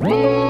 Whoa!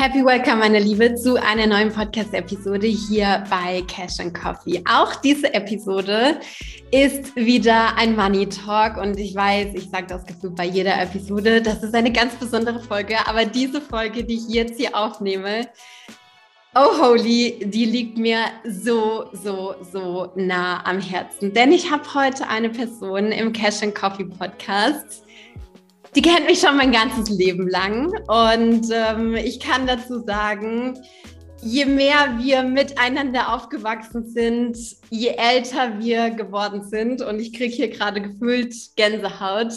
Happy Welcome, meine Liebe, zu einer neuen Podcast-Episode hier bei Cash and Coffee. Auch diese Episode ist wieder ein Money Talk und ich weiß, ich sage das Gefühl bei jeder Episode, das ist eine ganz besondere Folge, aber diese Folge, die ich jetzt hier aufnehme, Oh Holy, die liegt mir so, so, so nah am Herzen. Denn ich habe heute eine Person im Cash and Coffee Podcast, die kennt mich schon mein ganzes Leben lang. Und ähm, ich kann dazu sagen, je mehr wir miteinander aufgewachsen sind, je älter wir geworden sind, und ich kriege hier gerade gefühlt Gänsehaut,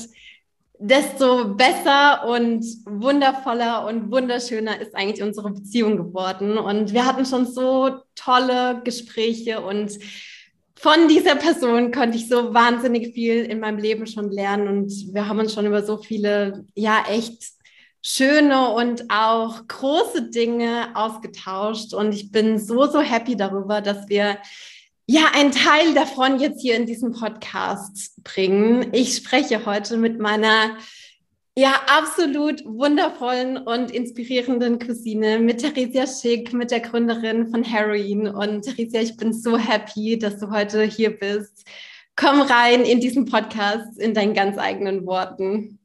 desto besser und wundervoller und wunderschöner ist eigentlich unsere Beziehung geworden. Und wir hatten schon so tolle Gespräche und von dieser Person konnte ich so wahnsinnig viel in meinem Leben schon lernen und wir haben uns schon über so viele, ja, echt schöne und auch große Dinge ausgetauscht und ich bin so, so happy darüber, dass wir ja einen Teil davon jetzt hier in diesem Podcast bringen. Ich spreche heute mit meiner ja, absolut wundervollen und inspirierenden Cousine mit Theresia Schick, mit der Gründerin von Heroin. Und Theresia, ich bin so happy, dass du heute hier bist. Komm rein in diesen Podcast in deinen ganz eigenen Worten.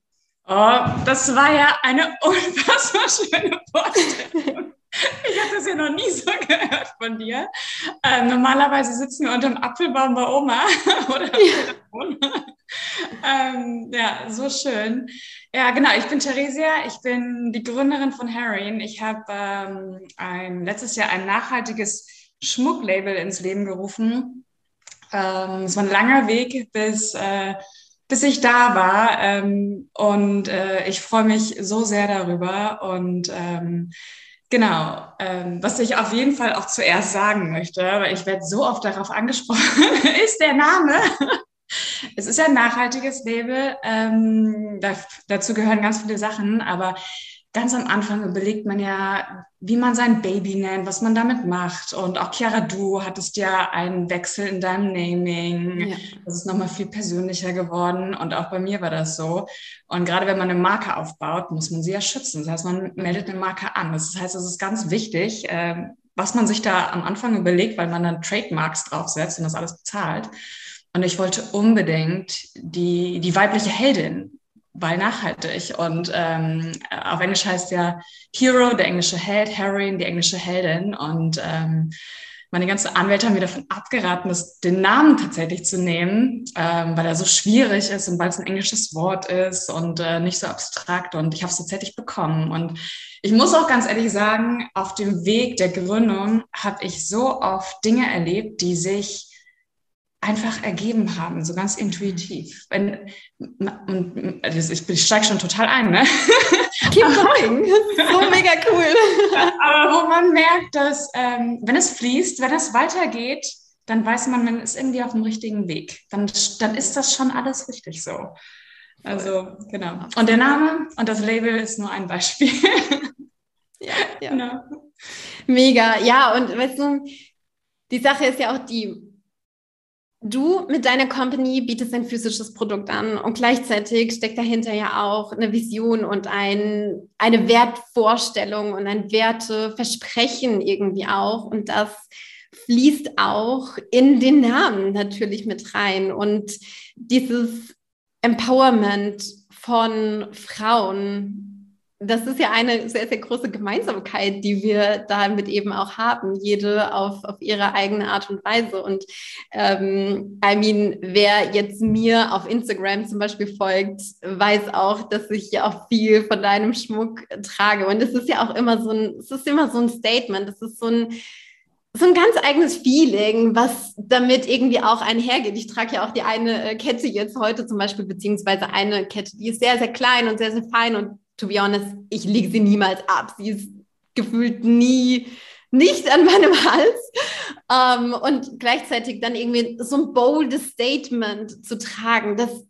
Oh, das war ja eine unfassbar schöne Vorstellung. Ich habe das ja noch nie so gehört von dir. Ähm, normalerweise sitzen wir unter dem Apfelbaum bei Oma oder ja. ähm, ja, so schön. Ja, genau. Ich bin Theresia. Ich bin die Gründerin von Heroin. Ich habe ähm, ein, letztes Jahr ein nachhaltiges Schmucklabel ins Leben gerufen. Ähm, es war ein langer Weg, bis, äh, bis ich da war. Ähm, und äh, ich freue mich so sehr darüber. Und ähm, Genau, ähm, was ich auf jeden Fall auch zuerst sagen möchte, weil ich werde so oft darauf angesprochen, ist der Name. Es ist ja ein nachhaltiges Label. Ähm, da, dazu gehören ganz viele Sachen, aber ganz am Anfang überlegt man ja, wie man sein Baby nennt, was man damit macht. Und auch Chiara, du hattest ja einen Wechsel in deinem Naming. Ja. Das ist nochmal viel persönlicher geworden. Und auch bei mir war das so. Und gerade wenn man eine Marke aufbaut, muss man sie ja schützen. Das heißt, man meldet eine Marke an. Das heißt, es ist ganz wichtig, äh, was man sich da am Anfang überlegt, weil man dann Trademarks draufsetzt und das alles bezahlt. Und ich wollte unbedingt die, die weibliche Heldin weil nachhaltig. Und ähm, auf Englisch heißt ja Hero, der englische Held, Heroine, die englische Heldin. Und ähm, meine ganzen Anwälte haben mir davon abgeraten, das, den Namen tatsächlich zu nehmen, ähm, weil er so schwierig ist und weil es ein englisches Wort ist und äh, nicht so abstrakt. Und ich habe es tatsächlich bekommen. Und ich muss auch ganz ehrlich sagen, auf dem Weg der Gründung habe ich so oft Dinge erlebt, die sich einfach ergeben haben, so ganz intuitiv. Wenn, und also ich, ich steige schon total ein, ne? Keep going. so mega cool. Aber wo man merkt, dass ähm, wenn es fließt, wenn es weitergeht, dann weiß man, man ist irgendwie auf dem richtigen Weg. Dann, dann ist das schon alles richtig so. Also, genau. Und der Name und das Label ist nur ein Beispiel. ja, ja. Genau. Mega. Ja, und weißt du, die Sache ist ja auch die, Du mit deiner Company bietest ein physisches Produkt an und gleichzeitig steckt dahinter ja auch eine Vision und ein, eine Wertvorstellung und ein Werteversprechen irgendwie auch. Und das fließt auch in den Namen natürlich mit rein. Und dieses Empowerment von Frauen das ist ja eine sehr, sehr große Gemeinsamkeit, die wir damit eben auch haben, jede auf, auf ihre eigene Art und Weise. Und ähm, I mean, wer jetzt mir auf Instagram zum Beispiel folgt, weiß auch, dass ich ja auch viel von deinem Schmuck trage. Und es ist ja auch immer so ein, es ist immer so ein Statement, es ist so ein so ein ganz eigenes Feeling, was damit irgendwie auch einhergeht. Ich trage ja auch die eine äh, Kette jetzt heute zum Beispiel, beziehungsweise eine Kette, die ist sehr, sehr klein und sehr, sehr fein und to be honest, ich lege sie niemals ab. Sie ist gefühlt nie nicht an meinem Hals. Ähm, und gleichzeitig dann irgendwie so ein boldes Statement zu tragen, das,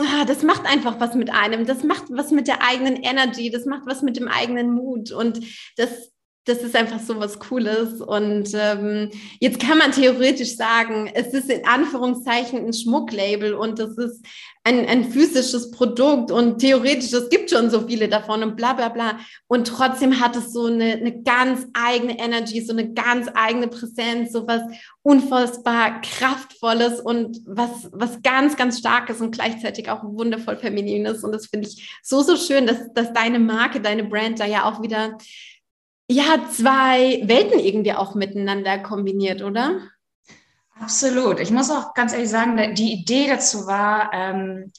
ah, das macht einfach was mit einem. Das macht was mit der eigenen Energy, das macht was mit dem eigenen Mut. Und das, das ist einfach so was Cooles. Und ähm, jetzt kann man theoretisch sagen, es ist in Anführungszeichen ein Schmucklabel und das ist ein, ein physisches Produkt und theoretisch, es gibt schon so viele davon und bla bla bla. Und trotzdem hat es so eine, eine ganz eigene Energy, so eine ganz eigene Präsenz, so was unfassbar Kraftvolles und was, was ganz, ganz Starkes und gleichzeitig auch wundervoll Feminines. Und das finde ich so, so schön, dass, dass deine Marke, deine Brand da ja auch wieder ja, zwei Welten irgendwie auch miteinander kombiniert, oder? Absolut. Ich muss auch ganz ehrlich sagen, die Idee dazu war, ähm,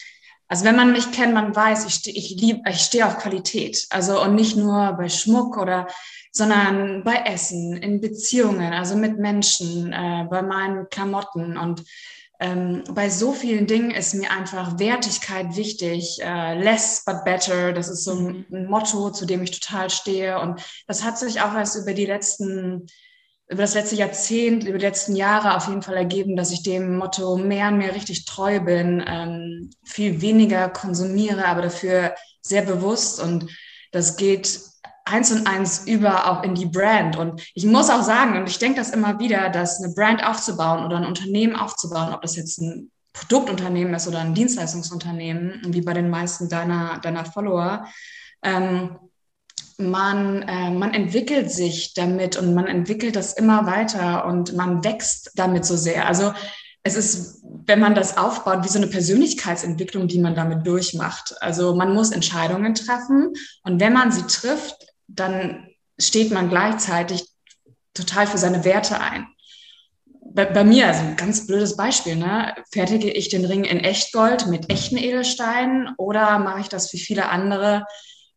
also wenn man mich kennt, man weiß, ich stehe ich lieb, ich stehe auf Qualität. Also und nicht nur bei Schmuck oder, sondern bei Essen, in Beziehungen, also mit Menschen, äh, bei meinen Klamotten und ähm, bei so vielen Dingen ist mir einfach Wertigkeit wichtig. Äh, less but better, das ist so ein, mhm. ein, Motto, zu dem ich total stehe. Und das hat sich auch erst über die letzten, über das letzte Jahrzehnt, über die letzten Jahre auf jeden Fall ergeben, dass ich dem Motto mehr und mehr richtig treu bin, ähm, viel weniger konsumiere, aber dafür sehr bewusst. Und das geht eins und eins über auch in die Brand. Und ich muss auch sagen, und ich denke das immer wieder, dass eine Brand aufzubauen oder ein Unternehmen aufzubauen, ob das jetzt ein Produktunternehmen ist oder ein Dienstleistungsunternehmen, wie bei den meisten deiner, deiner Follower, ähm, man, äh, man entwickelt sich damit und man entwickelt das immer weiter und man wächst damit so sehr. Also es ist, wenn man das aufbaut, wie so eine Persönlichkeitsentwicklung, die man damit durchmacht. Also man muss Entscheidungen treffen und wenn man sie trifft, dann steht man gleichzeitig total für seine Werte ein. Bei, bei, mir, also ein ganz blödes Beispiel, ne? fertige ich den Ring in Echtgold mit echten Edelsteinen oder mache ich das wie viele andere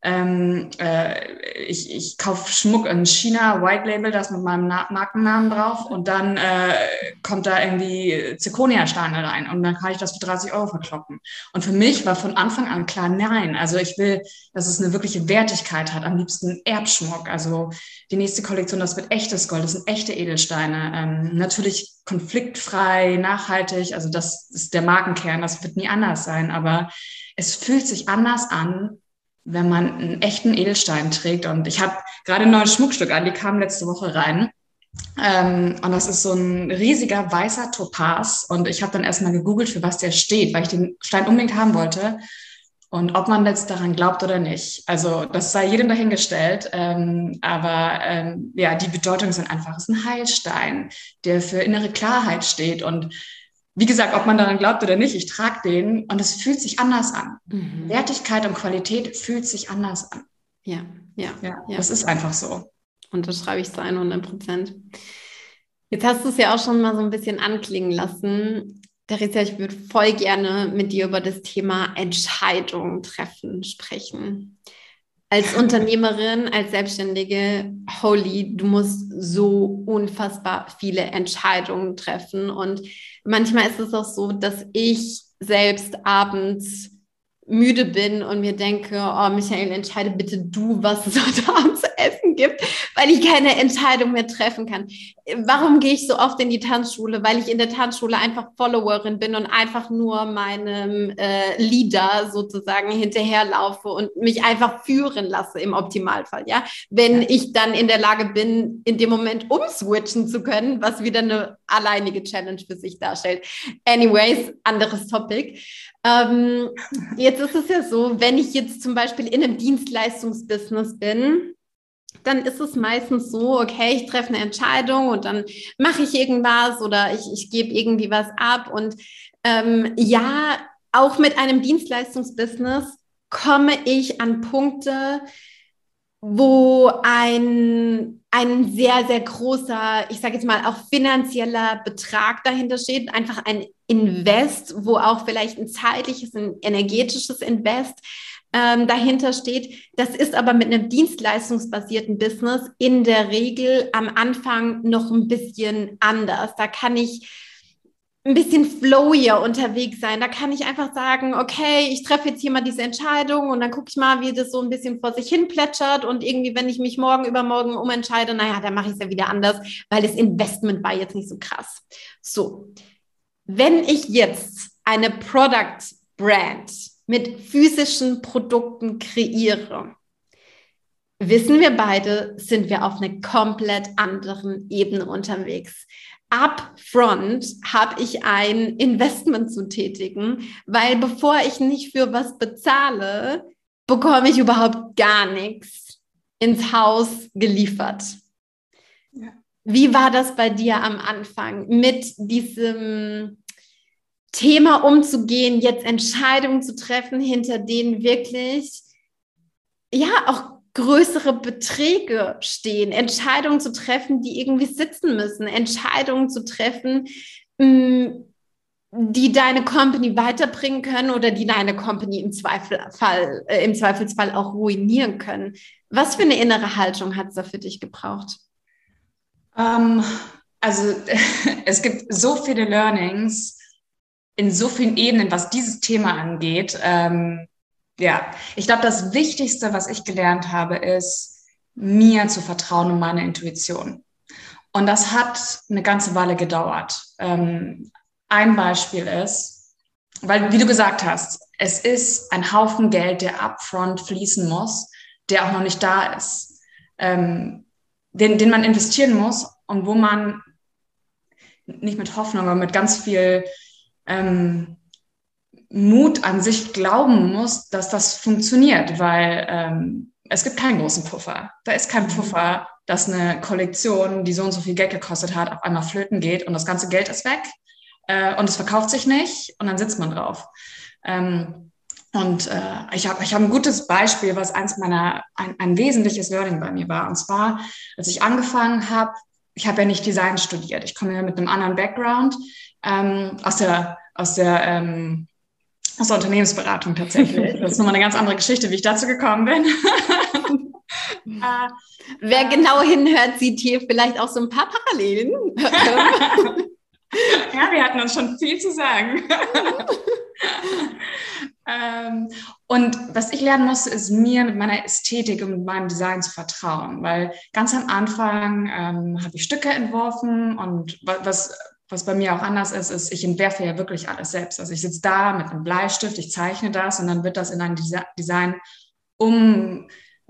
ähm, äh, ich, ich kaufe Schmuck in China, White Label, das mit meinem Na Markennamen drauf. Und dann äh, kommt da irgendwie Zirconia-Steine rein. Und dann kann ich das für 30 Euro verkloppen. Und für mich war von Anfang an klar, nein, also ich will, dass es eine wirkliche Wertigkeit hat, am liebsten Erbschmuck, also die nächste Kollektion, das wird echtes Gold, das sind echte Edelsteine, ähm, natürlich konfliktfrei, nachhaltig, also das ist der Markenkern, das wird nie anders sein, aber es fühlt sich anders an, wenn man einen echten Edelstein trägt. Und ich habe gerade ein neues Schmuckstück an, die kam letzte Woche rein. Ähm, und das ist so ein riesiger weißer Topaz. Und ich habe dann erstmal gegoogelt, für was der steht, weil ich den Stein unbedingt haben wollte. Und ob man jetzt daran glaubt oder nicht. Also das sei jedem dahingestellt. Ähm, aber ähm, ja, die Bedeutung sind einfach, es ist ein Heilstein, der für innere Klarheit steht. Und wie gesagt, ob man daran glaubt oder nicht, ich trage den und es fühlt sich anders an. Mhm. Wertigkeit und Qualität fühlt sich anders an. Ja, ja, ja, ja. Das ist einfach so. Und das schreibe ich zu 100 Prozent. Jetzt hast du es ja auch schon mal so ein bisschen anklingen lassen. Theresa, ich würde voll gerne mit dir über das Thema Entscheidungen treffen sprechen als Unternehmerin, als Selbstständige, holy, du musst so unfassbar viele Entscheidungen treffen. Und manchmal ist es auch so, dass ich selbst abends müde bin und mir denke, oh Michael, entscheide bitte du, was es heute Abend zu essen gibt, weil ich keine Entscheidung mehr treffen kann. Warum gehe ich so oft in die Tanzschule? Weil ich in der Tanzschule einfach Followerin bin und einfach nur meinem äh, Leader sozusagen hinterherlaufe und mich einfach führen lasse im Optimalfall. Ja, wenn ich dann in der Lage bin, in dem Moment umswitchen zu können, was wieder eine alleinige Challenge für sich darstellt. Anyways, anderes Topic. Ähm, jetzt ist es ja so, wenn ich jetzt zum Beispiel in einem Dienstleistungsbusiness bin, dann ist es meistens so, okay, ich treffe eine Entscheidung und dann mache ich irgendwas oder ich, ich gebe irgendwie was ab. Und ähm, ja, auch mit einem Dienstleistungsbusiness komme ich an Punkte, wo ein, ein sehr, sehr großer, ich sage jetzt mal auch finanzieller Betrag dahinter steht, einfach ein Invest, wo auch vielleicht ein zeitliches, ein energetisches Invest ähm, dahinter steht. Das ist aber mit einem dienstleistungsbasierten Business in der Regel am Anfang noch ein bisschen anders. Da kann ich ein bisschen flowier unterwegs sein. Da kann ich einfach sagen, okay, ich treffe jetzt hier mal diese Entscheidung und dann gucke ich mal, wie das so ein bisschen vor sich hin plätschert und irgendwie, wenn ich mich morgen übermorgen umentscheide, naja, dann mache ich es ja wieder anders, weil das Investment war jetzt nicht so krass. So, wenn ich jetzt eine Product Brand mit physischen Produkten kreiere, wissen wir beide, sind wir auf einer komplett anderen Ebene unterwegs upfront habe ich ein Investment zu tätigen, weil bevor ich nicht für was bezahle, bekomme ich überhaupt gar nichts ins Haus geliefert. Ja. Wie war das bei dir am Anfang mit diesem Thema umzugehen, jetzt Entscheidungen zu treffen, hinter denen wirklich ja auch größere Beträge stehen, Entscheidungen zu treffen, die irgendwie sitzen müssen, Entscheidungen zu treffen, mm, die deine Company weiterbringen können oder die deine Company im, Zweifelfall, äh, im Zweifelsfall auch ruinieren können. Was für eine innere Haltung hat es da für dich gebraucht? Um, ähm, also es gibt so viele Learnings in so vielen Ebenen, was dieses Thema angeht. Ähm, ja, ich glaube, das Wichtigste, was ich gelernt habe, ist, mir zu vertrauen und meine Intuition. Und das hat eine ganze Weile gedauert. Ähm, ein Beispiel ist, weil, wie du gesagt hast, es ist ein Haufen Geld, der upfront fließen muss, der auch noch nicht da ist, ähm, den, den man investieren muss und wo man nicht mit Hoffnung, aber mit ganz viel ähm, Mut an sich glauben muss, dass das funktioniert, weil ähm, es gibt keinen großen Puffer. Da ist kein. Puffer, dass eine Kollektion, die so und so viel Geld gekostet hat, auf einmal flöten geht und das ganze Geld ist weg äh, und es verkauft sich nicht und dann sitzt man drauf. Ähm, und äh, ich habe ich hab ein gutes Beispiel, was eins meiner, ein, ein wesentliches Learning bei mir war. Und zwar, als ich angefangen habe, ich habe ja nicht Design studiert. Ich komme ja mit einem anderen Background ähm, aus der, aus der ähm, aus der Unternehmensberatung tatsächlich. Das ist nochmal eine ganz andere Geschichte, wie ich dazu gekommen bin. äh, Wer genau hinhört, sieht hier vielleicht auch so ein paar Parallelen. ja, wir hatten uns schon viel zu sagen. ähm, und was ich lernen musste, ist mir mit meiner Ästhetik und mit meinem Design zu vertrauen, weil ganz am Anfang ähm, habe ich Stücke entworfen und was was bei mir auch anders ist, ist, ich entwerfe ja wirklich alles selbst. Also ich sitze da mit einem Bleistift, ich zeichne das und dann wird das in ein Design um,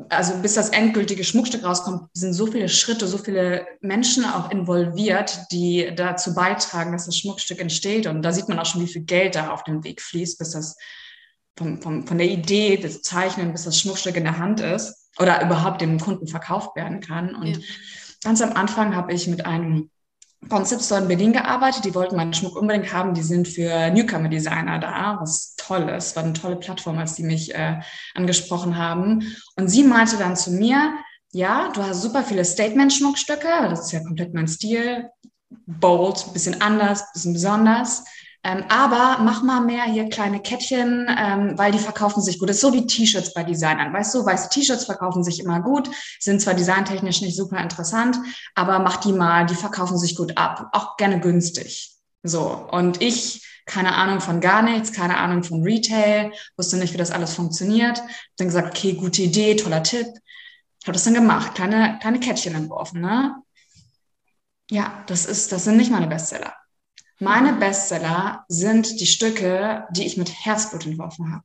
also bis das endgültige Schmuckstück rauskommt, sind so viele Schritte, so viele Menschen auch involviert, die dazu beitragen, dass das Schmuckstück entsteht. Und da sieht man auch schon, wie viel Geld da auf dem Weg fließt, bis das vom, vom, von der Idee bis Zeichnen, bis das Schmuckstück in der Hand ist oder überhaupt dem Kunden verkauft werden kann. Und ja. ganz am Anfang habe ich mit einem Concept Store in Berlin gearbeitet. Die wollten meinen Schmuck unbedingt haben. Die sind für Newcomer-Designer da, was toll ist. War eine tolle Plattform, als die mich äh, angesprochen haben. Und sie meinte dann zu mir, ja, du hast super viele Statement-Schmuckstücke. Das ist ja komplett mein Stil. Bold, bisschen anders, bisschen besonders. Ähm, aber mach mal mehr hier kleine Kettchen, ähm, weil die verkaufen sich gut. Das ist so wie T-Shirts bei Designern. Weißt du, weiße T-Shirts verkaufen sich immer gut, sind zwar designtechnisch nicht super interessant, aber mach die mal, die verkaufen sich gut ab. Auch gerne günstig. So. Und ich, keine Ahnung von gar nichts, keine Ahnung von Retail, wusste nicht, wie das alles funktioniert. Dann gesagt, okay, gute Idee, toller Tipp. Habe das dann gemacht, kleine, kleine Kettchen entworfen, ne? Ja, das ist, das sind nicht meine Bestseller. Meine Bestseller sind die Stücke, die ich mit Herzblut entworfen habe.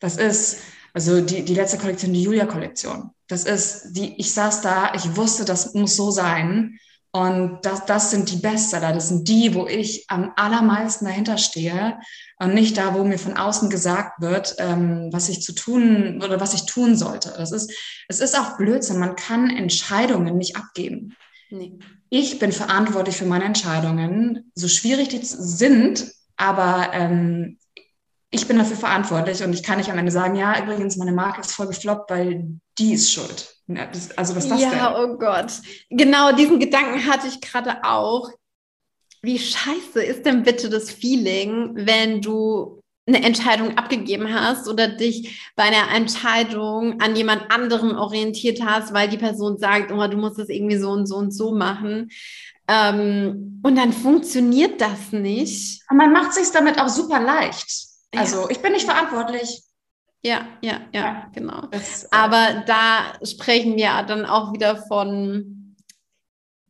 Das ist also die, die letzte Kollektion, die Julia-Kollektion. Das ist die, ich saß da, ich wusste, das muss so sein. Und das, das sind die Bestseller. Das sind die, wo ich am allermeisten dahinter stehe und nicht da, wo mir von außen gesagt wird, ähm, was ich zu tun oder was ich tun sollte. Das ist, es ist auch Blödsinn. Man kann Entscheidungen nicht abgeben. Nee. Ich bin verantwortlich für meine Entscheidungen, so schwierig die sind, aber ähm, ich bin dafür verantwortlich und ich kann nicht am Ende sagen, ja, übrigens, meine Marke ist voll gefloppt, weil die ist schuld. Also was ist das ja, denn? Ja, oh Gott. Genau, diesen Gedanken hatte ich gerade auch. Wie scheiße ist denn bitte das Feeling, wenn du eine Entscheidung abgegeben hast oder dich bei einer Entscheidung an jemand anderem orientiert hast, weil die Person sagt, oh, du musst das irgendwie so und so und so machen. Ähm, und dann funktioniert das nicht. Und man macht sich damit auch super leicht. Also ja. ich bin nicht verantwortlich. Ja, ja, ja, ja. genau. Das, äh, Aber da sprechen wir dann auch wieder von,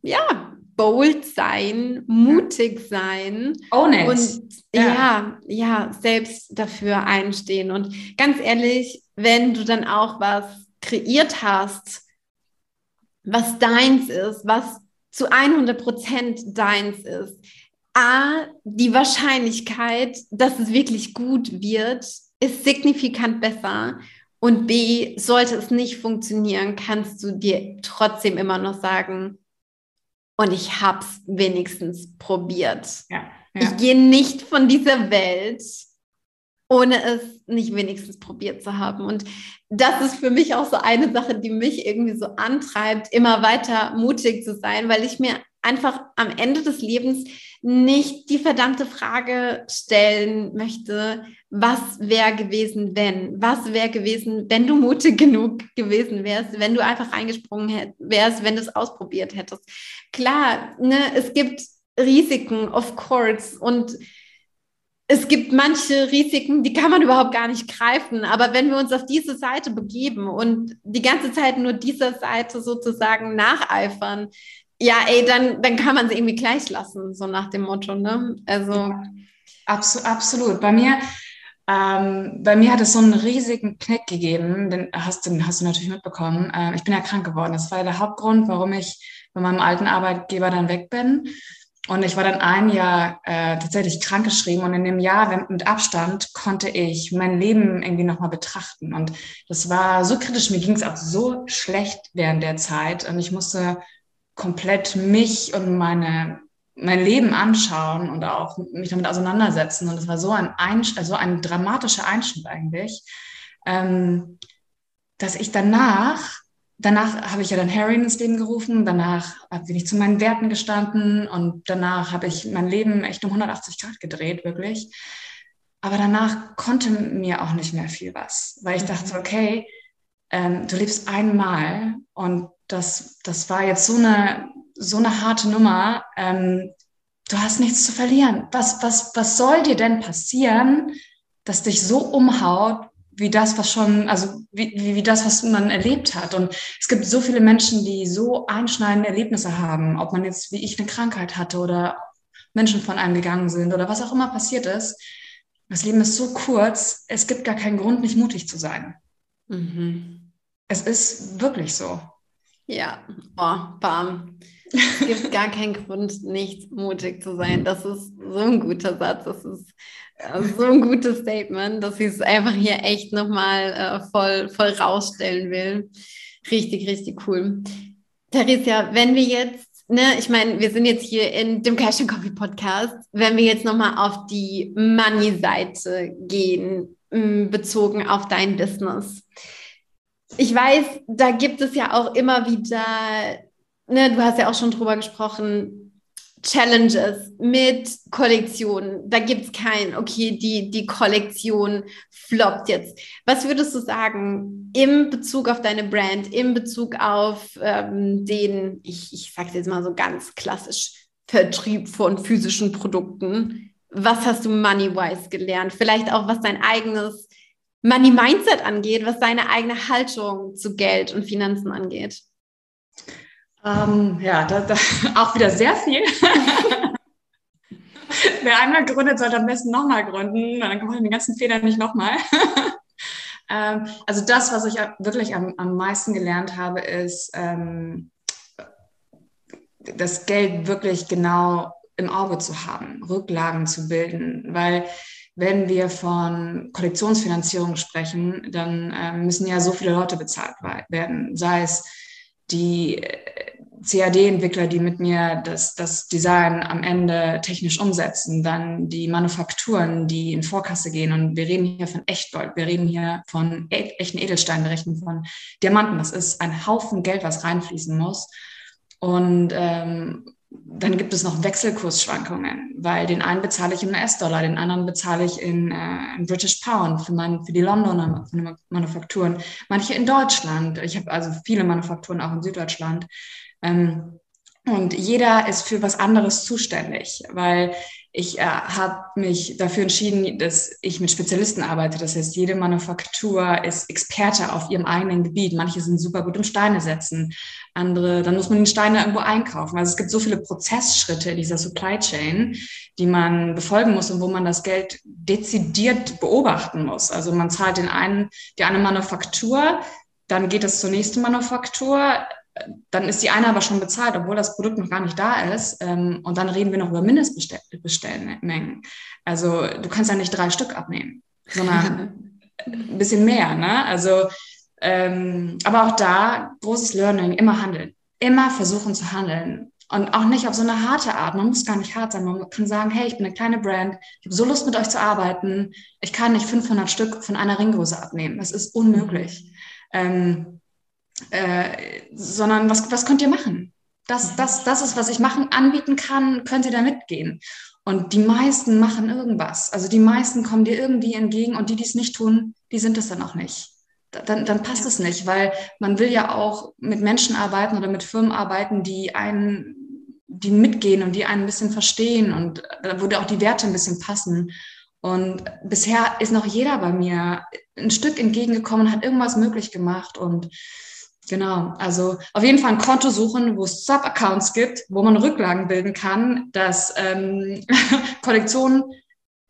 ja, bold sein, mutig sein. Own it. Und ja. ja, ja, selbst dafür einstehen. Und ganz ehrlich, wenn du dann auch was kreiert hast, was deins ist, was zu 100 Prozent deins ist, A, die Wahrscheinlichkeit, dass es wirklich gut wird, ist signifikant besser. Und B, sollte es nicht funktionieren, kannst du dir trotzdem immer noch sagen, und ich habe es wenigstens probiert. Ja, ja. Ich gehe nicht von dieser Welt, ohne es nicht wenigstens probiert zu haben. Und das ist für mich auch so eine Sache, die mich irgendwie so antreibt, immer weiter mutig zu sein, weil ich mir einfach am Ende des Lebens nicht die verdammte Frage stellen möchte, was wäre gewesen, wenn? Was wäre gewesen, wenn du mutig genug gewesen wärst, wenn du einfach reingesprungen wärst, wenn du es ausprobiert hättest? Klar, ne, es gibt Risiken, of course, und es gibt manche Risiken, die kann man überhaupt gar nicht greifen. Aber wenn wir uns auf diese Seite begeben und die ganze Zeit nur dieser Seite sozusagen nacheifern, ja, ey, dann, dann kann man sie irgendwie gleich lassen, so nach dem Motto, ne? Also. Ja, absolut, absolut. Bei mir, ähm, bei mir hat es so einen riesigen Knick gegeben, den hast, den hast du natürlich mitbekommen. Äh, ich bin ja krank geworden. Das war der Hauptgrund, warum ich bei meinem alten Arbeitgeber dann weg bin. Und ich war dann ein Jahr äh, tatsächlich krankgeschrieben und in dem Jahr mit Abstand konnte ich mein Leben irgendwie nochmal betrachten. Und das war so kritisch. Mir ging es auch so schlecht während der Zeit und ich musste komplett mich und meine, mein Leben anschauen und auch mich damit auseinandersetzen. Und es war so ein, Einsch also ein dramatischer Einschnitt eigentlich, ähm, dass ich danach, danach habe ich ja dann Harry ins Leben gerufen, danach bin ich zu meinen Werten gestanden und danach habe ich mein Leben echt um 180 Grad gedreht, wirklich. Aber danach konnte mir auch nicht mehr viel was, weil ich mhm. dachte, okay, ähm, du lebst einmal und das, das war jetzt so eine, so eine harte Nummer. Ähm, du hast nichts zu verlieren. Was, was, was soll dir denn passieren, dass dich so umhaut, wie das, was schon, also wie, wie, wie das, was man erlebt hat. Und es gibt so viele Menschen, die so einschneidende Erlebnisse haben, ob man jetzt wie ich eine Krankheit hatte oder Menschen von einem gegangen sind oder was auch immer passiert ist. Das Leben ist so kurz, es gibt gar keinen Grund, nicht mutig zu sein. Mhm. Es ist wirklich so. Ja, oh, bam. Es gibt gar keinen Grund, nicht mutig zu sein. Das ist so ein guter Satz. Das ist äh, so ein gutes Statement, dass ich es einfach hier echt nochmal äh, voll, voll rausstellen will. Richtig, richtig cool. Theresia, wenn wir jetzt, ne, ich meine, wir sind jetzt hier in dem Cash and Coffee Podcast, wenn wir jetzt nochmal auf die Money-Seite gehen, bezogen auf dein Business ich weiß, da gibt es ja auch immer wieder, ne, du hast ja auch schon drüber gesprochen, Challenges mit Kollektionen. Da gibt es kein, okay, die, die Kollektion floppt jetzt. Was würdest du sagen im Bezug auf deine Brand, im Bezug auf ähm, den, ich, ich sage jetzt mal so ganz klassisch, Vertrieb von physischen Produkten? Was hast du money-wise gelernt? Vielleicht auch, was dein eigenes Money Mindset angeht, was seine eigene Haltung zu Geld und Finanzen angeht? Ähm, ja, da, da, auch wieder sehr viel. Wer einmal gründet, sollte am besten nochmal gründen. Dann kann man den ganzen Fehler nicht nochmal. ähm, also das, was ich wirklich am, am meisten gelernt habe, ist, ähm, das Geld wirklich genau im Auge zu haben, Rücklagen zu bilden, weil wenn wir von Kollektionsfinanzierung sprechen, dann äh, müssen ja so viele Leute bezahlt werden, sei es die äh, CAD-Entwickler, die mit mir das, das Design am Ende technisch umsetzen, dann die Manufakturen, die in Vorkasse gehen. Und wir reden hier von Echtgold, wir reden hier von e echten Edelsteinen, wir rechnen von Diamanten. Das ist ein Haufen Geld, was reinfließen muss. Und ähm, dann gibt es noch Wechselkursschwankungen, weil den einen bezahle ich in US-Dollar, den anderen bezahle ich in, äh, in British Pound für, mein, für die Londoner Manufakturen, manche in Deutschland. Ich habe also viele Manufakturen auch in Süddeutschland. Ähm, und jeder ist für was anderes zuständig, weil ich äh, habe mich dafür entschieden, dass ich mit Spezialisten arbeite. Das heißt, jede Manufaktur ist Experte auf ihrem eigenen Gebiet. Manche sind super gut im Steine setzen, andere, dann muss man die Steine irgendwo einkaufen. Also es gibt so viele Prozessschritte in dieser Supply Chain, die man befolgen muss und wo man das Geld dezidiert beobachten muss. Also man zahlt den einen, die eine Manufaktur, dann geht es zur nächsten Manufaktur, dann ist die eine aber schon bezahlt, obwohl das Produkt noch gar nicht da ist. Ähm, und dann reden wir noch über Mindestbestellmengen. Also du kannst ja nicht drei Stück abnehmen, sondern ein bisschen mehr. Ne? Also, ähm, aber auch da großes Learning, immer handeln, immer versuchen zu handeln. Und auch nicht auf so eine harte Art. Man muss gar nicht hart sein. Man kann sagen, hey, ich bin eine kleine Brand. Ich habe so Lust, mit euch zu arbeiten. Ich kann nicht 500 Stück von einer Ringgröße abnehmen. Das ist unmöglich. Ähm, äh, sondern was, was könnt ihr machen? Das, mhm. das, das ist, was ich machen, anbieten kann, könnt ihr da mitgehen. Und die meisten machen irgendwas. Also die meisten kommen dir irgendwie entgegen und die, die es nicht tun, die sind es dann auch nicht. Dann, dann passt es nicht, weil man will ja auch mit Menschen arbeiten oder mit Firmen arbeiten, die einen, die mitgehen und die einen ein bisschen verstehen und da würde auch die Werte ein bisschen passen. Und bisher ist noch jeder bei mir ein Stück entgegengekommen, hat irgendwas möglich gemacht und Genau, also auf jeden Fall ein Konto suchen, wo es Sub-Accounts gibt, wo man Rücklagen bilden kann, dass ähm, Kollektionen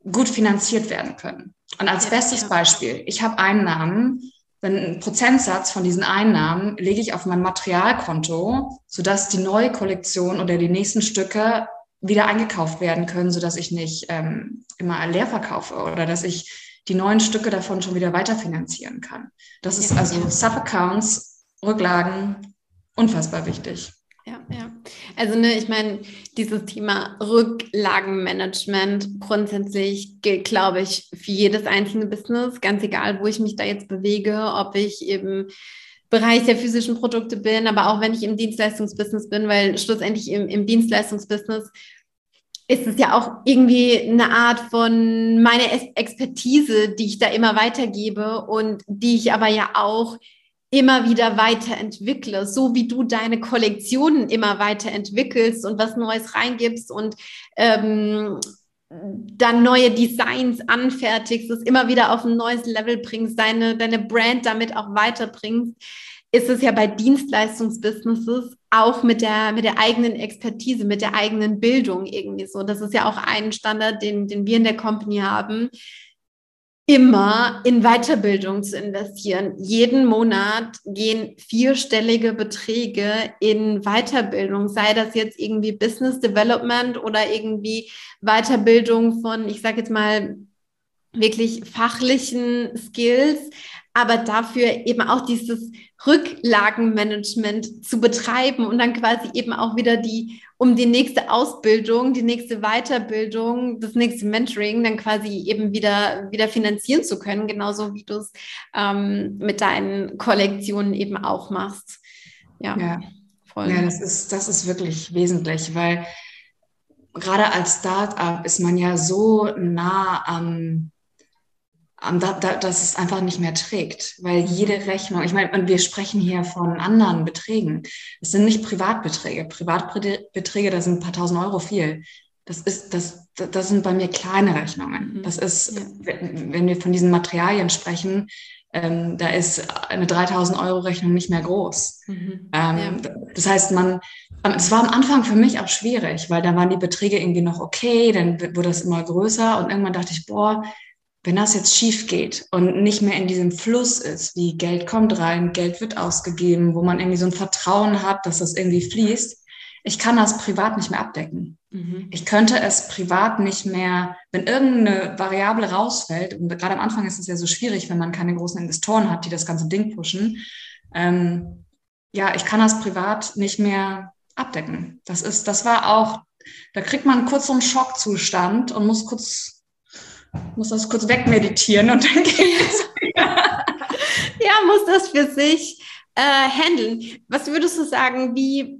gut finanziert werden können. Und als ja, bestes ja. Beispiel, ich habe Einnahmen, einen Prozentsatz von diesen Einnahmen lege ich auf mein Materialkonto, sodass die neue Kollektion oder die nächsten Stücke wieder eingekauft werden können, sodass ich nicht ähm, immer leer verkaufe oder dass ich die neuen Stücke davon schon wieder weiterfinanzieren kann. Das ist ja, also Sub-Accounts Rücklagen, unfassbar wichtig. Ja, ja. Also ne, ich meine, dieses Thema Rücklagenmanagement grundsätzlich gilt, glaube ich, für jedes einzelne Business, ganz egal, wo ich mich da jetzt bewege, ob ich eben Bereich der physischen Produkte bin, aber auch wenn ich im Dienstleistungsbusiness bin, weil schlussendlich im, im Dienstleistungsbusiness ist es ja auch irgendwie eine Art von meiner Expertise, die ich da immer weitergebe und die ich aber ja auch immer wieder weiterentwickle, so wie du deine Kollektionen immer weiterentwickelst und was Neues reingibst und ähm, dann neue Designs anfertigst, es immer wieder auf ein neues Level bringst, deine, deine Brand damit auch weiterbringst, ist es ja bei Dienstleistungsbusinesses auch mit der, mit der eigenen Expertise, mit der eigenen Bildung irgendwie so. Das ist ja auch ein Standard, den, den wir in der Company haben, immer in Weiterbildung zu investieren. Jeden Monat gehen vierstellige Beträge in Weiterbildung, sei das jetzt irgendwie Business Development oder irgendwie Weiterbildung von, ich sage jetzt mal, wirklich fachlichen Skills, aber dafür eben auch dieses Rücklagenmanagement zu betreiben und dann quasi eben auch wieder die, um die nächste Ausbildung, die nächste Weiterbildung, das nächste Mentoring dann quasi eben wieder, wieder finanzieren zu können, genauso wie du es ähm, mit deinen Kollektionen eben auch machst. Ja, ja. voll. Ja, das ist, das ist wirklich wesentlich, weil gerade als Startup ist man ja so nah am dass es einfach nicht mehr trägt, weil jede Rechnung, ich meine, wir sprechen hier von anderen Beträgen. Es sind nicht Privatbeträge. Privatbeträge, da sind ein paar tausend Euro viel. Das ist, das, das sind bei mir kleine Rechnungen. Mhm. Das ist, wenn wir von diesen Materialien sprechen, ähm, da ist eine 3000 Euro Rechnung nicht mehr groß. Mhm. Ähm, ja. Das heißt, man, es war am Anfang für mich auch schwierig, weil da waren die Beträge irgendwie noch okay, dann wurde das immer größer und irgendwann dachte ich, boah, wenn das jetzt schief geht und nicht mehr in diesem Fluss ist, wie Geld kommt rein, Geld wird ausgegeben, wo man irgendwie so ein Vertrauen hat, dass das irgendwie fließt, ich kann das privat nicht mehr abdecken. Mhm. Ich könnte es privat nicht mehr, wenn irgendeine Variable rausfällt, und gerade am Anfang ist es ja so schwierig, wenn man keine großen Investoren hat, die das ganze Ding pushen, ähm, ja, ich kann das privat nicht mehr abdecken. Das ist, das war auch, da kriegt man kurz so einen Schockzustand und muss kurz muss das kurz wegmeditieren und dann geht es ja, muss das für sich äh, handeln. Was würdest du sagen, wie,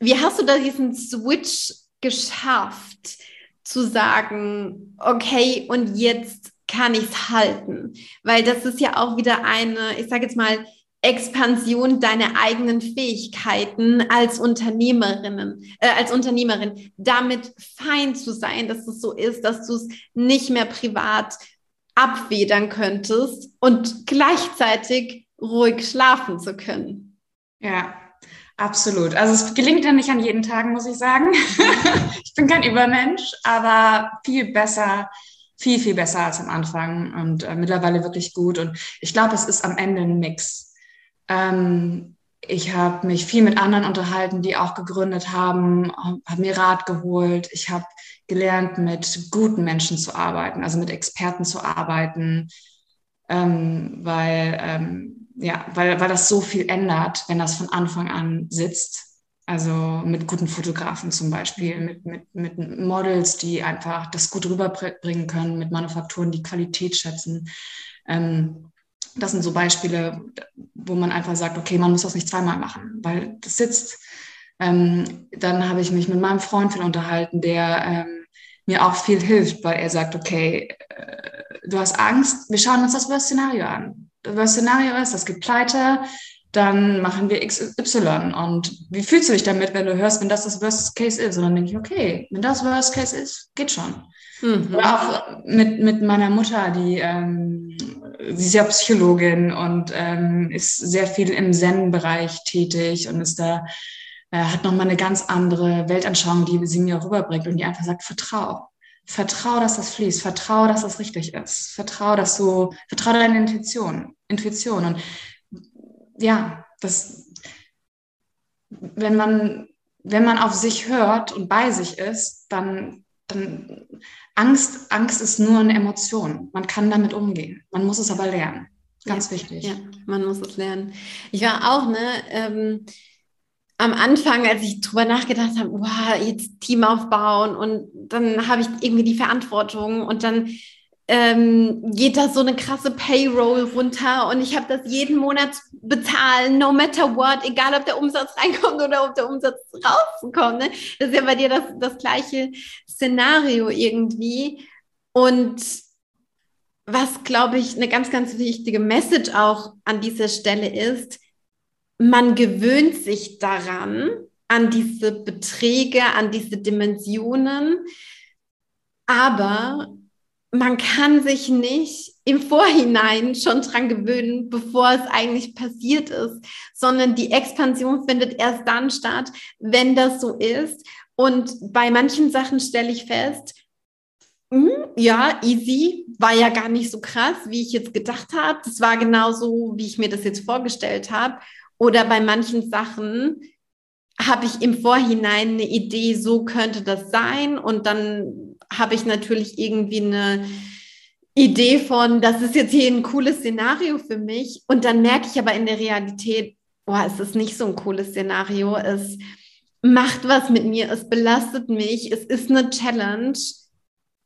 wie hast du da diesen Switch geschafft, zu sagen, okay, und jetzt kann ich es halten? Weil das ist ja auch wieder eine, ich sage jetzt mal, Expansion deiner eigenen Fähigkeiten als Unternehmerinnen, äh, als Unternehmerin, damit fein zu sein, dass es so ist, dass du es nicht mehr privat abwedern könntest und gleichzeitig ruhig schlafen zu können. Ja, absolut. Also es gelingt ja nicht an jeden Tag, muss ich sagen. ich bin kein Übermensch, aber viel besser, viel, viel besser als am Anfang und äh, mittlerweile wirklich gut. Und ich glaube, es ist am Ende ein Mix ähm, ich habe mich viel mit anderen unterhalten, die auch gegründet haben, habe mir Rat geholt. Ich habe gelernt, mit guten Menschen zu arbeiten, also mit Experten zu arbeiten, ähm, weil, ähm, ja, weil, weil das so viel ändert, wenn das von Anfang an sitzt. Also mit guten Fotografen zum Beispiel, mit, mit, mit Models, die einfach das gut rüberbringen können, mit Manufakturen, die Qualität schätzen. Ähm, das sind so Beispiele, wo man einfach sagt, okay, man muss das nicht zweimal machen, weil das sitzt. Ähm, dann habe ich mich mit meinem Freund viel unterhalten, der ähm, mir auch viel hilft, weil er sagt, okay, äh, du hast Angst, wir schauen uns das Worst-Szenario an. Das Worst-Szenario ist, das gibt Pleite, dann machen wir XY. Und wie fühlst du dich damit, wenn du hörst, wenn das das Worst Case ist? Und dann denke ich, okay, wenn das Worst Case ist, geht schon. Mhm. Auch mit, mit meiner Mutter, die ähm, sie ist ja Psychologin und ähm, ist sehr viel im Zen-Bereich tätig und ist da, äh, hat nochmal eine ganz andere Weltanschauung, die sie mir rüberbringt und die einfach sagt, vertrau. Vertrau, dass das fließt. Vertrau, dass das richtig ist. Vertrau, dass du, vertrau deine Intuition. Intuition. Und ja, das, wenn man, wenn man auf sich hört und bei sich ist, dann, dann Angst, Angst ist nur eine Emotion. Man kann damit umgehen. Man muss es aber lernen. Ganz ja, wichtig. Ja, man muss es lernen. Ich war auch, ne, ähm, am Anfang, als ich drüber nachgedacht habe, wow, jetzt Team aufbauen und dann habe ich irgendwie die Verantwortung und dann ähm, geht da so eine krasse Payroll runter und ich habe das jeden Monat bezahlen, no matter what, egal ob der Umsatz reinkommt oder ob der Umsatz rauskommt. Ne? Das ist ja bei dir das, das gleiche Szenario irgendwie. Und was, glaube ich, eine ganz, ganz wichtige Message auch an dieser Stelle ist, man gewöhnt sich daran, an diese Beträge, an diese Dimensionen, aber man kann sich nicht im Vorhinein schon dran gewöhnen, bevor es eigentlich passiert ist, sondern die Expansion findet erst dann statt, wenn das so ist. Und bei manchen Sachen stelle ich fest, mh, hm, ja, easy, war ja gar nicht so krass, wie ich jetzt gedacht habe. Das war genauso, wie ich mir das jetzt vorgestellt habe. Oder bei manchen Sachen habe ich im Vorhinein eine Idee, so könnte das sein. Und dann habe ich natürlich irgendwie eine Idee von, das ist jetzt hier ein cooles Szenario für mich. Und dann merke ich aber in der Realität, boah, es ist nicht so ein cooles Szenario. Es macht was mit mir, es belastet mich, es ist eine Challenge.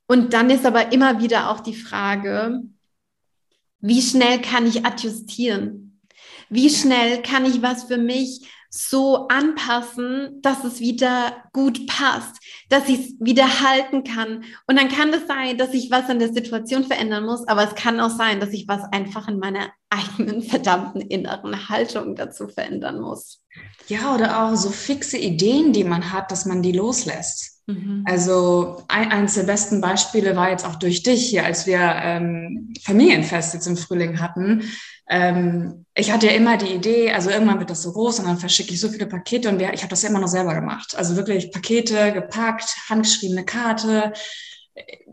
Und dann ist aber immer wieder auch die Frage, wie schnell kann ich adjustieren? Wie schnell kann ich was für mich so anpassen, dass es wieder gut passt, dass ich es wieder halten kann. Und dann kann es sein, dass ich was an der Situation verändern muss, aber es kann auch sein, dass ich was einfach in meiner eigenen verdammten inneren Haltung dazu verändern muss. Ja, oder auch so fixe Ideen, die man hat, dass man die loslässt. Mhm. Also ein, eines der besten Beispiele war jetzt auch durch dich hier, als wir ähm, Familienfest jetzt im Frühling hatten ähm, ich hatte ja immer die Idee, also irgendwann wird das so groß und dann verschicke ich so viele Pakete und wir, ich habe das ja immer noch selber gemacht. Also wirklich Pakete gepackt, handgeschriebene Karte.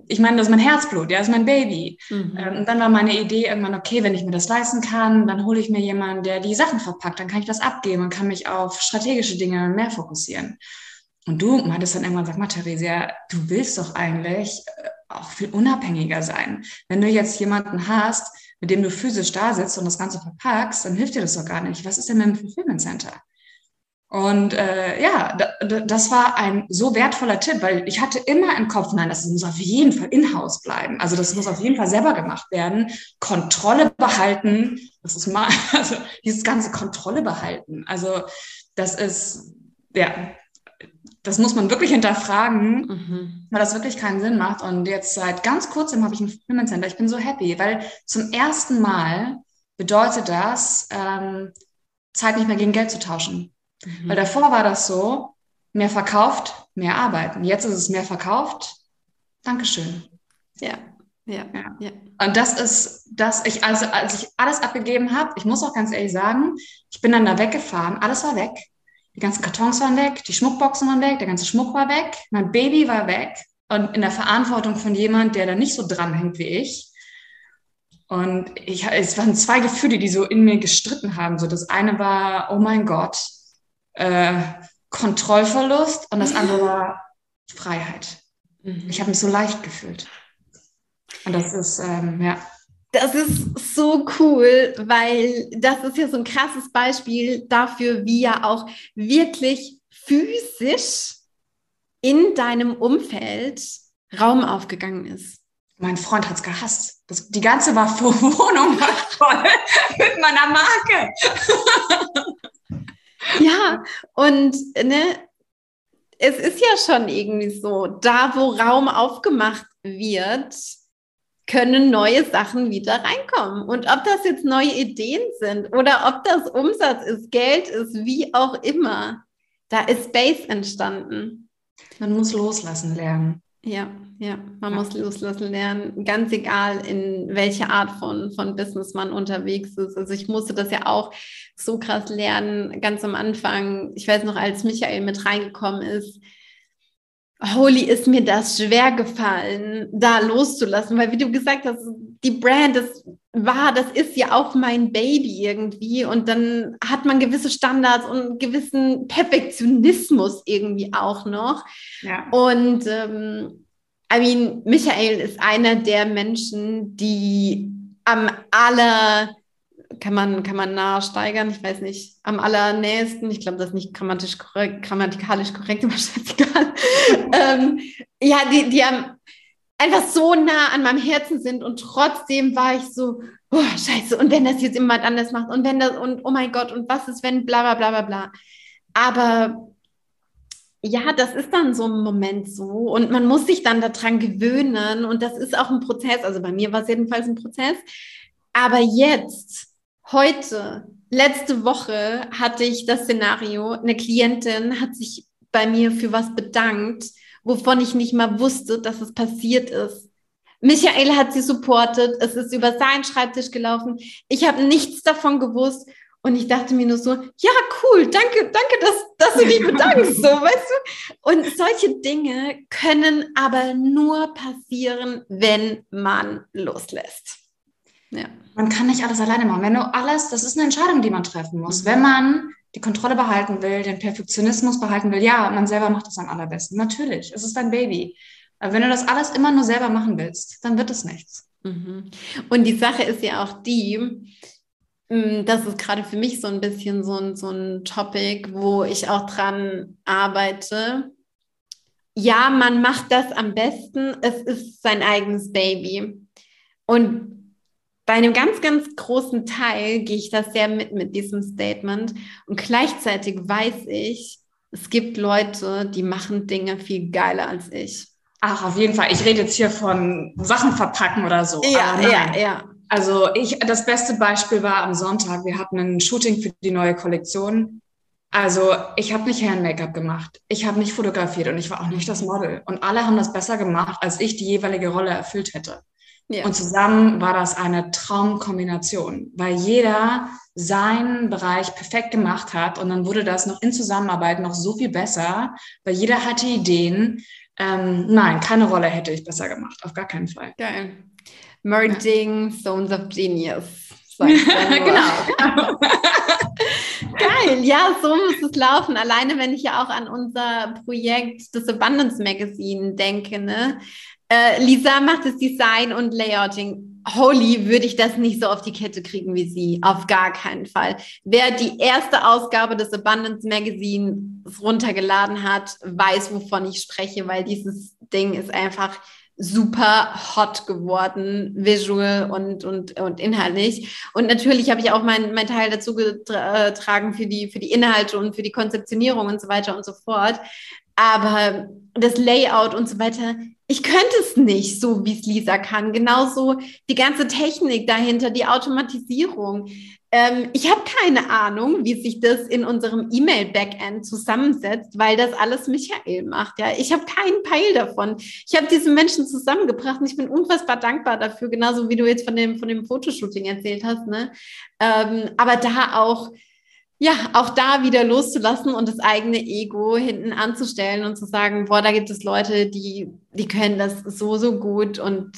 Ich meine, das ist mein Herzblut, ja, das ist mein Baby. Mhm. Ähm, und dann war meine Idee irgendwann, okay, wenn ich mir das leisten kann, dann hole ich mir jemanden, der die Sachen verpackt, dann kann ich das abgeben und kann mich auf strategische Dinge mehr fokussieren. Und du meintest dann irgendwann, sag mal, Theresia, du willst doch eigentlich äh, auch viel unabhängiger sein. Wenn du jetzt jemanden hast, mit dem du physisch da sitzt und das Ganze verpackst, dann hilft dir das doch gar nicht. Was ist denn mit dem Fulfillment Center? Und äh, ja, das war ein so wertvoller Tipp, weil ich hatte immer im Kopf, nein, das muss auf jeden Fall in-house bleiben. Also das muss auf jeden Fall selber gemacht werden. Kontrolle behalten, das ist mal, also dieses ganze Kontrolle behalten. Also das ist, ja, das muss man wirklich hinterfragen, mhm. weil das wirklich keinen Sinn macht. Und jetzt seit ganz kurzem habe ich ein Fulfillment Center. Ich bin so happy, weil zum ersten Mal bedeutet das, ähm, Zeit nicht mehr gegen Geld zu tauschen. Mhm. Weil davor war das so, mehr verkauft, mehr arbeiten. Jetzt ist es mehr verkauft, Dankeschön. Ja. Ja, ja. ja. Und das ist, das ich, also als ich alles abgegeben habe, ich muss auch ganz ehrlich sagen, ich bin dann da weggefahren, alles war weg. Die ganzen Kartons waren weg, die Schmuckboxen waren weg, der ganze Schmuck war weg, mein Baby war weg und in der Verantwortung von jemand, der da nicht so dranhängt wie ich. Und ich, es waren zwei Gefühle, die so in mir gestritten haben. So das eine war, oh mein Gott, äh, Kontrollverlust und das andere war Freiheit. Mhm. Ich habe mich so leicht gefühlt. Und das ist, ähm, ja, das ist so cool, weil das ist ja so ein krasses Beispiel dafür, wie ja auch wirklich physisch in deinem Umfeld Raum aufgegangen ist. Mein Freund hat es gehasst. Das, die ganze war Wohnung war voll mit meiner Marke. ja, und ne, es ist ja schon irgendwie so, da wo Raum aufgemacht wird, können neue Sachen wieder reinkommen. Und ob das jetzt neue Ideen sind oder ob das Umsatz ist, Geld ist, wie auch immer, da ist Space entstanden. Man muss loslassen lernen. Ja, ja, man ja. muss loslassen lernen, ganz egal, in welcher Art von, von Business man unterwegs ist. Also ich musste das ja auch so krass lernen, ganz am Anfang. Ich weiß noch, als Michael mit reingekommen ist, Holy ist mir das schwer gefallen, da loszulassen, weil wie du gesagt hast, die Brand, das war, das ist ja auch mein Baby irgendwie und dann hat man gewisse Standards und gewissen Perfektionismus irgendwie auch noch. Ja. Und ähm, I mean, Michael ist einer der Menschen, die am aller kann man, kann man nah steigern, ich weiß nicht, am allernächsten, ich glaube, das ist nicht grammatisch korrekt, grammatikalisch korrekt, aber scheißegal. ähm, ja, die, die am, einfach so nah an meinem Herzen sind und trotzdem war ich so, oh, scheiße, und wenn das jetzt jemand anders macht und wenn das, und oh mein Gott, und was ist, wenn, bla bla bla bla bla. Aber ja, das ist dann so ein Moment so und man muss sich dann daran gewöhnen und das ist auch ein Prozess, also bei mir war es jedenfalls ein Prozess. Aber jetzt Heute, letzte Woche hatte ich das Szenario, eine Klientin hat sich bei mir für was bedankt, wovon ich nicht mal wusste, dass es passiert ist. Michael hat sie supportet, es ist über seinen Schreibtisch gelaufen. Ich habe nichts davon gewusst und ich dachte mir nur so, ja, cool, danke, danke, dass, dass du dich bedankst, so, weißt du? Und solche Dinge können aber nur passieren, wenn man loslässt. Ja. Man kann nicht alles alleine machen. Wenn du alles, das ist eine Entscheidung, die man treffen muss. Mhm. Wenn man die Kontrolle behalten will, den Perfektionismus behalten will, ja, man selber macht das am allerbesten. Natürlich, es ist dein Baby. Aber wenn du das alles immer nur selber machen willst, dann wird es nichts. Mhm. Und die Sache ist ja auch die, mm, das ist gerade für mich so ein bisschen so ein, so ein Topic, wo ich auch dran arbeite. Ja, man macht das am besten. Es ist sein eigenes Baby. Und bei einem ganz, ganz großen Teil gehe ich das sehr mit mit diesem Statement. Und gleichzeitig weiß ich, es gibt Leute, die machen Dinge viel geiler als ich. Ach, auf jeden Fall. Ich rede jetzt hier von Sachen verpacken oder so. Ja, ja, ja. Also ich, das beste Beispiel war am Sonntag. Wir hatten ein Shooting für die neue Kollektion. Also ich habe nicht Herren-Make-up gemacht. Ich habe nicht fotografiert und ich war auch nicht das Model. Und alle haben das besser gemacht, als ich die jeweilige Rolle erfüllt hätte. Ja. Und zusammen war das eine Traumkombination, weil jeder seinen Bereich perfekt gemacht hat und dann wurde das noch in Zusammenarbeit noch so viel besser, weil jeder hatte Ideen. Ähm, nein, keine Rolle hätte ich besser gemacht, auf gar keinen Fall. Geil. Merging ja. Zones of Genius. genau. Geil, ja, so muss es laufen. Alleine, wenn ich ja auch an unser Projekt des Abundance Magazine denke, ne? Äh, Lisa macht das Design und Layouting. Holy würde ich das nicht so auf die Kette kriegen wie sie. Auf gar keinen Fall. Wer die erste Ausgabe des Abundance Magazines runtergeladen hat, weiß, wovon ich spreche, weil dieses Ding ist einfach super hot geworden, visual und, und, und inhaltlich. Und natürlich habe ich auch meinen mein Teil dazu getragen für die, für die Inhalte und für die Konzeptionierung und so weiter und so fort. Aber das Layout und so weiter, ich könnte es nicht so, wie es Lisa kann. Genauso die ganze Technik dahinter, die Automatisierung. Ähm, ich habe keine Ahnung, wie sich das in unserem E-Mail-Backend zusammensetzt, weil das alles Michael macht. Ja, ich habe keinen Peil davon. Ich habe diese Menschen zusammengebracht und ich bin unfassbar dankbar dafür, genauso wie du jetzt von dem von dem Fotoshooting erzählt hast. Ne? Ähm, aber da auch ja, auch da wieder loszulassen und das eigene Ego hinten anzustellen und zu sagen, boah, da gibt es Leute, die, die können das so, so gut und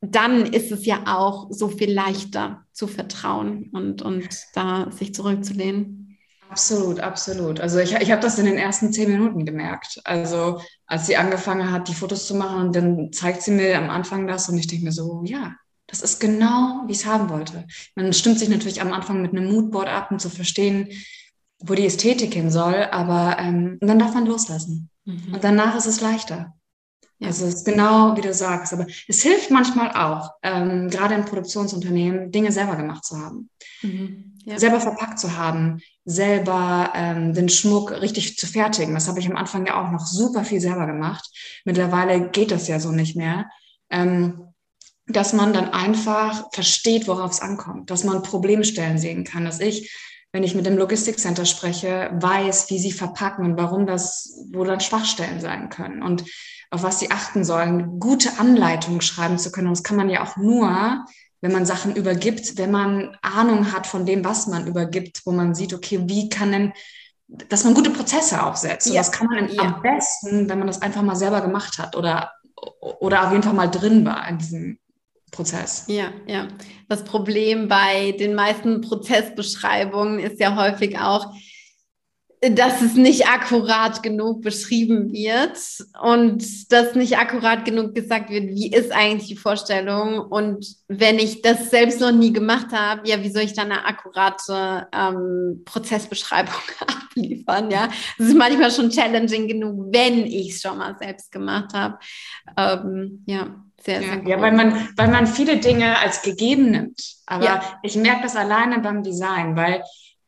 dann ist es ja auch so viel leichter zu vertrauen und, und da sich zurückzulehnen. Absolut, absolut. Also ich, ich habe das in den ersten zehn Minuten gemerkt. Also als sie angefangen hat, die Fotos zu machen und dann zeigt sie mir am Anfang das und ich denke mir so, ja, das ist genau, wie ich es haben wollte. Man stimmt sich natürlich am Anfang mit einem Moodboard ab, um zu verstehen, wo die Ästhetik hin soll, aber ähm, dann darf man loslassen. Mhm. Und danach ist es leichter. Ja. Also es ist genau, wie du sagst. Aber es hilft manchmal auch, ähm, gerade in Produktionsunternehmen, Dinge selber gemacht zu haben. Mhm. Ja. Selber verpackt zu haben, selber ähm, den Schmuck richtig zu fertigen. Das habe ich am Anfang ja auch noch super viel selber gemacht. Mittlerweile geht das ja so nicht mehr. Ähm, dass man dann einfach versteht, worauf es ankommt, dass man Problemstellen sehen kann, dass ich wenn ich mit dem Logistikcenter spreche, weiß, wie sie verpacken und warum das, wo dann Schwachstellen sein können. Und auf was sie achten sollen, gute Anleitungen schreiben zu können. Und das kann man ja auch nur, wenn man Sachen übergibt, wenn man Ahnung hat von dem, was man übergibt, wo man sieht, okay, wie kann denn, dass man gute Prozesse aufsetzt. Ja. Und das kann man ja. am besten, wenn man das einfach mal selber gemacht hat oder, oder auf jeden Fall mal drin war in diesem Prozess. Ja, ja. Das Problem bei den meisten Prozessbeschreibungen ist ja häufig auch, dass es nicht akkurat genug beschrieben wird und dass nicht akkurat genug gesagt wird, wie ist eigentlich die Vorstellung. Und wenn ich das selbst noch nie gemacht habe, ja, wie soll ich dann eine akkurate ähm, Prozessbeschreibung abliefern? Ja, es ist manchmal schon challenging genug, wenn ich es schon mal selbst gemacht habe. Ähm, ja. Sehr, sehr ja, ja, weil man, weil man viele Dinge als gegeben nimmt. Aber ja. ich merke das alleine beim Design, weil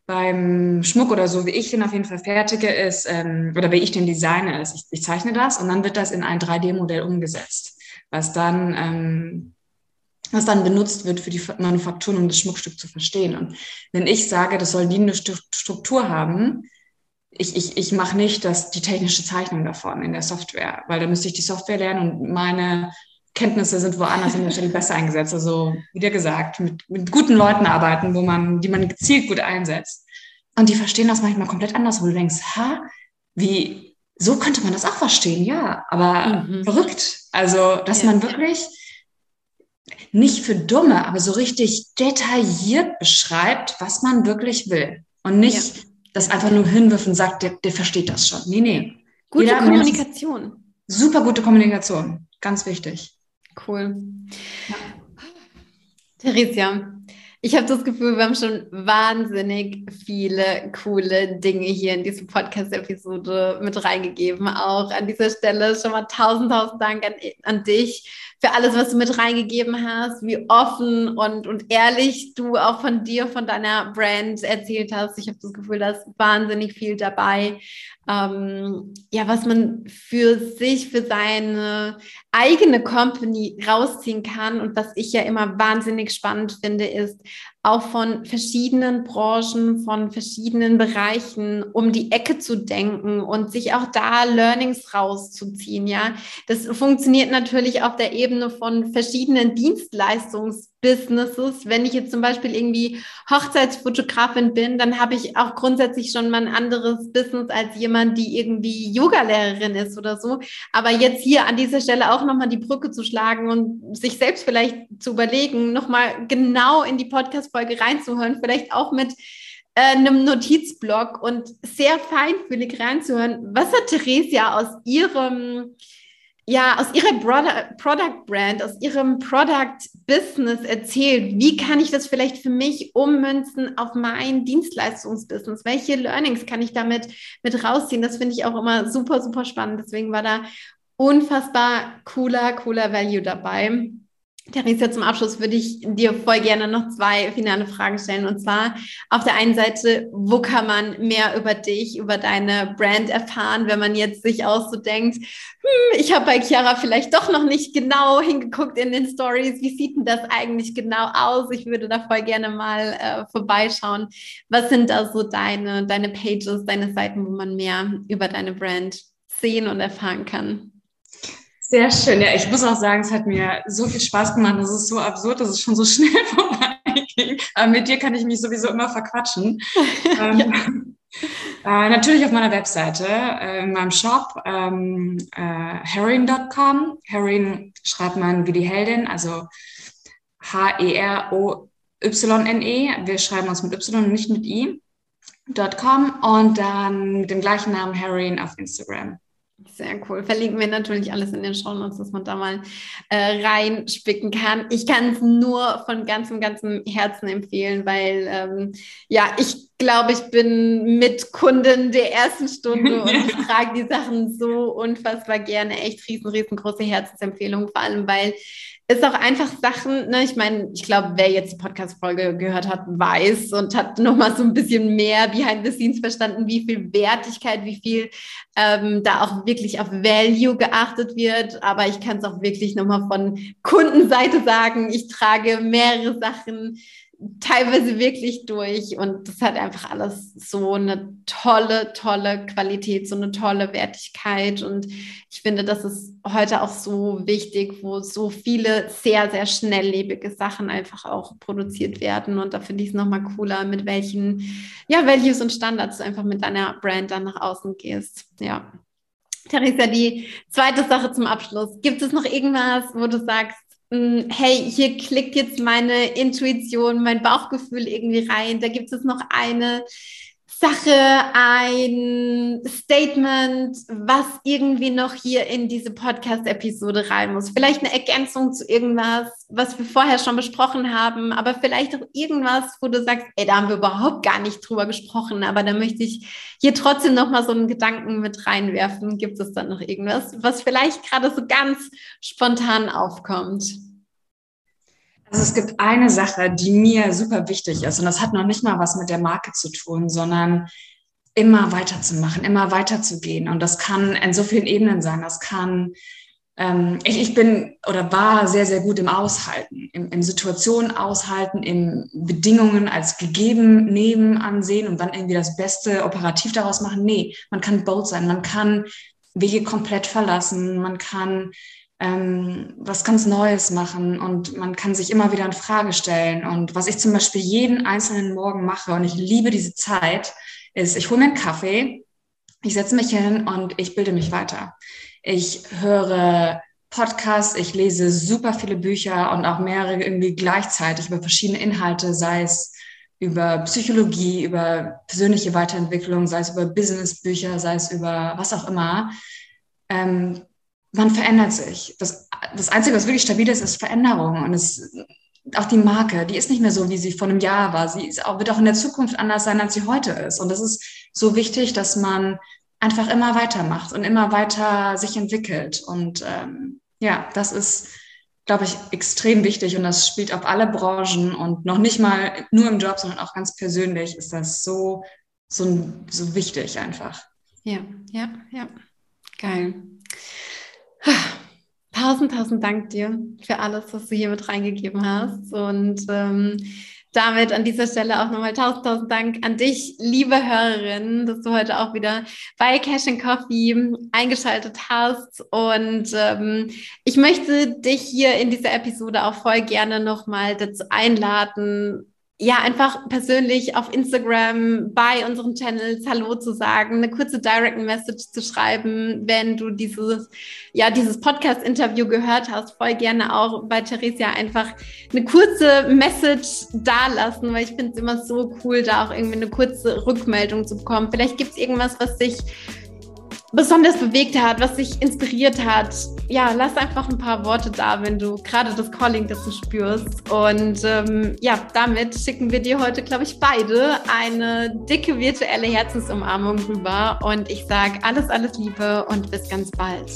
beim Schmuck oder so, wie ich den auf jeden Fall fertige, ist, ähm, oder wie ich den designe, ist, ich, ich zeichne das und dann wird das in ein 3D-Modell umgesetzt, was dann, ähm, was dann benutzt wird für die Manufakturen, um das Schmuckstück zu verstehen. Und wenn ich sage, das soll die eine Struktur haben, ich, ich, ich mache nicht das, die technische Zeichnung davon in der Software, weil da müsste ich die Software lernen und meine Kenntnisse sind woanders in der Stelle besser eingesetzt. Also, wie dir gesagt, mit, mit guten Leuten arbeiten, wo man, die man gezielt gut einsetzt. Und die verstehen das manchmal komplett anders, wo du denkst, ha, wie, so könnte man das auch verstehen, ja, aber mhm. verrückt. Also, dass ja. man wirklich nicht für Dumme, aber so richtig detailliert beschreibt, was man wirklich will. Und nicht ja. das einfach nur hinwirft und sagt, der, der versteht das schon. Nee, nee. Gute Jeder Kommunikation. Super gute Kommunikation. Ganz wichtig. Cool. Ja. Theresia, ich habe das Gefühl, wir haben schon wahnsinnig viele coole Dinge hier in diese Podcast-Episode mit reingegeben. Auch an dieser Stelle schon mal tausend, tausend Dank an, an dich für alles, was du mit reingegeben hast, wie offen und, und ehrlich du auch von dir, von deiner Brand erzählt hast. Ich habe das Gefühl, da ist wahnsinnig viel dabei. Ähm, ja, was man für sich, für seine eigene Company rausziehen kann. Und was ich ja immer wahnsinnig spannend finde, ist, auch von verschiedenen Branchen, von verschiedenen Bereichen um die Ecke zu denken und sich auch da Learnings rauszuziehen. Ja, das funktioniert natürlich auf der Ebene von verschiedenen Dienstleistungsbusinesses. Wenn ich jetzt zum Beispiel irgendwie Hochzeitsfotografin bin, dann habe ich auch grundsätzlich schon mal ein anderes Business als jemand, die irgendwie Yogalehrerin ist oder so. Aber jetzt hier an dieser Stelle auch nochmal die Brücke zu schlagen und sich selbst vielleicht zu überlegen, nochmal genau in die Podcast Folge reinzuhören, vielleicht auch mit äh, einem Notizblock und sehr feinfühlig reinzuhören. Was hat Theresia aus ihrem ja, aus ihrer Product Brand, aus ihrem Product Business erzählt. Wie kann ich das vielleicht für mich ummünzen auf mein Dienstleistungsbusiness? Welche Learnings kann ich damit mit rausziehen? Das finde ich auch immer super, super spannend. Deswegen war da unfassbar cooler, cooler Value dabei. Theresa, zum Abschluss würde ich dir voll gerne noch zwei finale Fragen stellen. Und zwar auf der einen Seite, wo kann man mehr über dich, über deine Brand erfahren, wenn man jetzt sich auch so denkt, hm, ich habe bei Chiara vielleicht doch noch nicht genau hingeguckt in den Stories. Wie sieht denn das eigentlich genau aus? Ich würde da voll gerne mal äh, vorbeischauen. Was sind da so deine, deine Pages, deine Seiten, wo man mehr über deine Brand sehen und erfahren kann? Sehr schön. Ja, ich muss auch sagen, es hat mir so viel Spaß gemacht. Es ist so absurd, dass es schon so schnell vorbeiging. Aber mit dir kann ich mich sowieso immer verquatschen. ähm, äh, natürlich auf meiner Webseite, äh, in meinem Shop, ähm, äh, heroin.com. Heroin schreibt man wie die Heldin, also H-E-R-O-Y-N-E. -E. Wir schreiben uns mit Y, nicht mit I. .com und dann mit dem gleichen Namen Heroin auf Instagram. Sehr cool. Verlinken wir natürlich alles in den Show Notes, dass man da mal äh, reinspicken kann. Ich kann es nur von ganzem, ganzem Herzen empfehlen, weil ähm, ja, ich glaube, ich bin mit Kunden der ersten Stunde und ich trage die Sachen so unfassbar gerne. Echt riesen, riesengroße Herzensempfehlung, vor allem weil ist auch einfach Sachen, ne, ich meine, ich glaube, wer jetzt die Podcast-Folge gehört hat, weiß und hat nochmal so ein bisschen mehr behind the scenes verstanden, wie viel Wertigkeit, wie viel ähm, da auch wirklich auf Value geachtet wird. Aber ich kann es auch wirklich nochmal von Kundenseite sagen, ich trage mehrere Sachen teilweise wirklich durch und das hat einfach alles so eine tolle, tolle Qualität, so eine tolle Wertigkeit und ich finde, das ist heute auch so wichtig, wo so viele sehr, sehr schnelllebige Sachen einfach auch produziert werden und da finde ich es nochmal cooler, mit welchen, ja, Values und Standards du einfach mit deiner Brand dann nach außen gehst, ja. Theresa, die zweite Sache zum Abschluss. Gibt es noch irgendwas, wo du sagst, hey, hier klickt jetzt meine Intuition, mein Bauchgefühl irgendwie rein. Da gibt es noch eine Sache, ein Statement, was irgendwie noch hier in diese Podcast-Episode rein muss. Vielleicht eine Ergänzung zu irgendwas, was wir vorher schon besprochen haben, aber vielleicht auch irgendwas, wo du sagst, ey, da haben wir überhaupt gar nicht drüber gesprochen, aber da möchte ich hier trotzdem noch mal so einen Gedanken mit reinwerfen. Gibt es da noch irgendwas, was vielleicht gerade so ganz spontan aufkommt? Also es gibt eine Sache, die mir super wichtig ist und das hat noch nicht mal was mit der Marke zu tun, sondern immer weiterzumachen, immer weiterzugehen. Und das kann in so vielen Ebenen sein. Das kann, ähm, ich, ich bin oder war sehr, sehr gut im Aushalten, im, im Situationen aushalten, in Bedingungen als gegeben nehmen, ansehen und dann irgendwie das Beste operativ daraus machen. Nee, man kann bold sein, man kann Wege komplett verlassen, man kann ähm, was ganz Neues machen und man kann sich immer wieder in Frage stellen. Und was ich zum Beispiel jeden einzelnen Morgen mache, und ich liebe diese Zeit, ist, ich hole mir einen Kaffee, ich setze mich hin und ich bilde mich weiter. Ich höre Podcasts, ich lese super viele Bücher und auch mehrere irgendwie gleichzeitig über verschiedene Inhalte, sei es über Psychologie, über persönliche Weiterentwicklung, sei es über Businessbücher, sei es über was auch immer. Ähm, man verändert sich. Das, das Einzige, was wirklich stabil ist, ist Veränderung. Und es, auch die Marke, die ist nicht mehr so, wie sie vor einem Jahr war. Sie auch, wird auch in der Zukunft anders sein, als sie heute ist. Und das ist so wichtig, dass man einfach immer weitermacht und immer weiter sich entwickelt. Und ähm, ja, das ist, glaube ich, extrem wichtig und das spielt auf alle Branchen und noch nicht mal nur im Job, sondern auch ganz persönlich ist das so, so, so wichtig einfach. Ja, ja, ja. Geil. Tausend, tausend Dank dir für alles, was du hier mit reingegeben hast. Und ähm, damit an dieser Stelle auch nochmal tausend, tausend Dank an dich, liebe Hörerin, dass du heute auch wieder bei Cash and Coffee eingeschaltet hast. Und ähm, ich möchte dich hier in dieser Episode auch voll gerne nochmal dazu einladen, ja, einfach persönlich auf Instagram bei unseren Channels Hallo zu sagen, eine kurze Direct Message zu schreiben, wenn du dieses, ja, dieses Podcast-Interview gehört hast, voll gerne auch bei Theresia einfach eine kurze Message dalassen, weil ich finde es immer so cool, da auch irgendwie eine kurze Rückmeldung zu bekommen. Vielleicht gibt es irgendwas, was dich besonders bewegt hat, was dich inspiriert hat. Ja, lass einfach ein paar Worte da, wenn du gerade das Calling dazu spürst. Und ähm, ja, damit schicken wir dir heute, glaube ich, beide eine dicke virtuelle Herzensumarmung rüber. Und ich sage alles, alles Liebe und bis ganz bald.